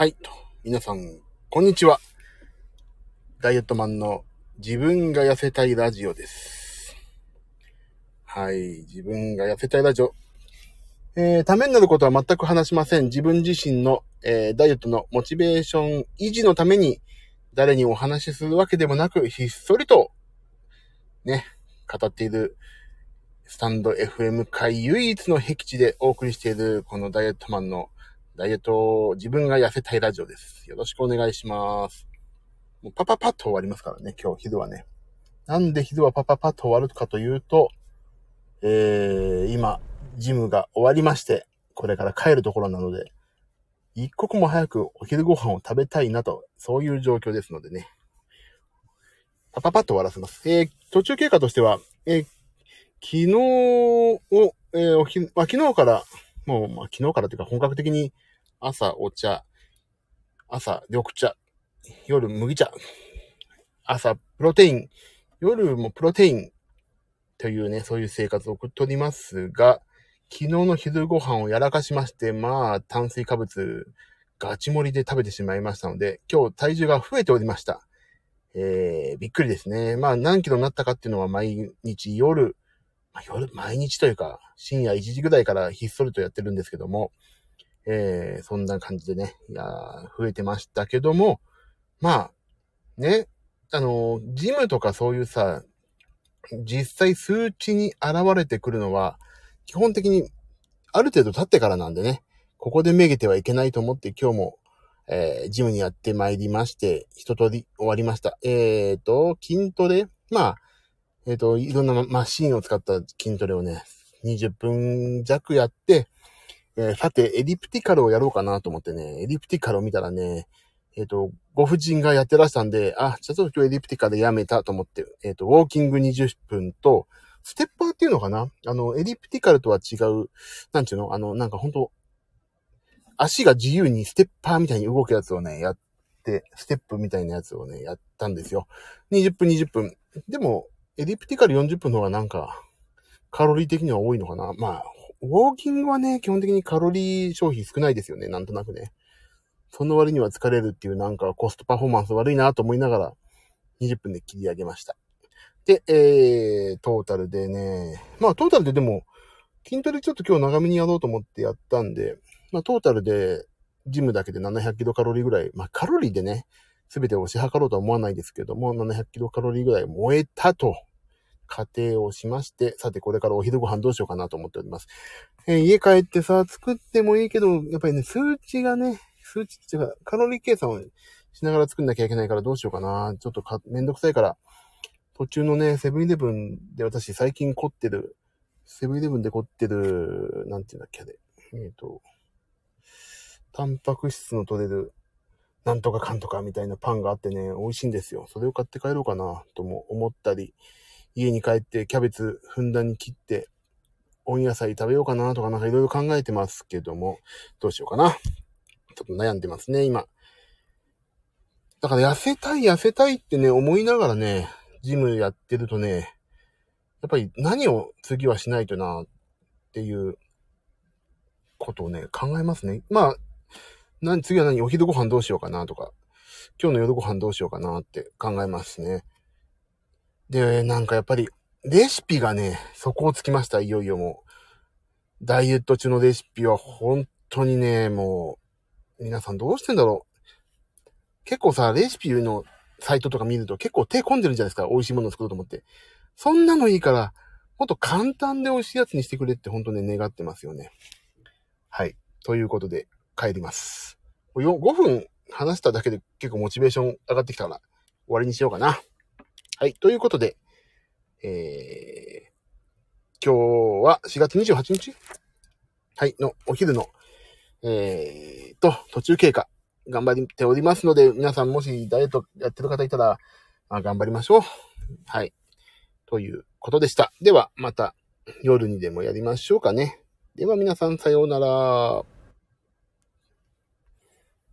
はい。皆さん、こんにちは。ダイエットマンの自分が痩せたいラジオです。はい。自分が痩せたいラジオ。えー、ためになることは全く話しません。自分自身の、えー、ダイエットのモチベーション維持のために、誰にお話しするわけでもなく、ひっそりと、ね、語っている、スタンド FM 界唯一の僻地でお送りしている、このダイエットマンのダイエット、自分が痩せたいラジオです。よろしくお願いします。もうパパパッと終わりますからね、今日昼はね。なんで昼はパパパッと終わるかというと、えー、今、ジムが終わりまして、これから帰るところなので、一刻も早くお昼ご飯を食べたいなと、そういう状況ですのでね。パパパッと終わらせます。えー、途中経過としては、えー、昨日を、えー、おひ、まあ、昨日から、もう、まあ、昨日からというか本格的に朝お茶、朝緑茶、夜麦茶、朝プロテイン、夜もプロテインというね、そういう生活を送っておりますが、昨日の昼ご飯をやらかしまして、まあ、炭水化物ガチ盛りで食べてしまいましたので、今日体重が増えておりました。えー、びっくりですね。まあ、何キロになったかっていうのは毎日夜、まあ、夜、毎日というか、深夜1時ぐらいからひっそりとやってるんですけども、えー、そんな感じでね、いや増えてましたけども、まあ、ね、あの、ジムとかそういうさ、実際数値に現れてくるのは、基本的にある程度経ってからなんでね、ここでめげてはいけないと思って今日も、えー、ジムにやってまいりまして、一通り終わりました。えーと、筋トレまあ、えっ、ー、と、いろんなマシンを使った筋トレをね、20分弱やって、えー、さて、エリプティカルをやろうかなと思ってね、エリプティカルを見たらね、えっ、ー、と、ご婦人がやってらしたんで、あ、ちょっと今日エリプティカルやめたと思って、えっ、と、ウォーキング20分と、ステッパーっていうのかな？あの、エリプティカルとは違う、なんちゅうの？あの、なんかほんと、足が自由にステッパーみたいに動くやつをね、やって、ステップみたいなやつをね、やったんですよ。20分20分。でも、エリプティカル40分の方がなんか、カロリー的には多いのかな？まあ、ウォーキングはね、基本的にカロリー消費少ないですよね。なんとなくね。その割には疲れるっていうなんかコストパフォーマンス悪いなと思いながら、20分で切り上げました。で、えー、トータルでね、まあトータルででも、筋トレちょっと今日長めにやろうと思ってやったんで、まあトータルで、ジムだけで700キロカロリーぐらい、まあカロリーでね、すべてを押し量ろうとは思わないですけども、700キロカロリーぐらい燃えたと、仮定をしまして、さてこれからお昼ご飯どうしようかなと思っております。えー、家帰ってさ、作ってもいいけど、やっぱりね、数値がね、数値っていうか、カロリー計算をしながら作んなきゃいけないからどうしようかな。ちょっとか、めんどくさいから、途中のね、セブンイレブンで私最近凝ってる、セブンイレブンで凝ってる、なんていうんだっけ、あれ。えっ、ー、と、タンパク質の取れる、なんとかかんとかみたいなパンがあってね、美味しいんですよ。それを買って帰ろうかな、とも思ったり、家に帰ってキャベツふんだんに切って、温野菜食べようかなとかなんかいろいろ考えてますけども、どうしようかな。ちょっと悩んでますね、今。だから痩せたい痩せたいってね、思いながらね、ジムやってるとね、やっぱり何を次はしないとなっていうことをね、考えますね。まあ、何、次は何、お昼ご飯どうしようかなとか、今日の夜ご飯どうしようかなって考えますね。で、なんかやっぱり、レシピがね、底をつきました、いよいよもう。ダイエット中のレシピは本当にね、もう、皆さんどうしてんだろう。結構さ、レシピのサイトとか見ると結構手込んでるんじゃないですか。美味しいものを作ろうと思って。そんなのいいから、もっと簡単で美味しいやつにしてくれって本当ね、願ってますよね。はい。ということで、帰ります。5分話しただけで結構モチベーション上がってきたから、終わりにしようかな。はい。ということで、えー、今日は4月28日？はい。のお昼の、えーと、途中経過、頑張っておりますので、皆さんもしダイエットやってる方いたら、まあ、頑張りましょう。はい。ということでした。では、また夜にでもやりましょうかね。では皆さんさようなら。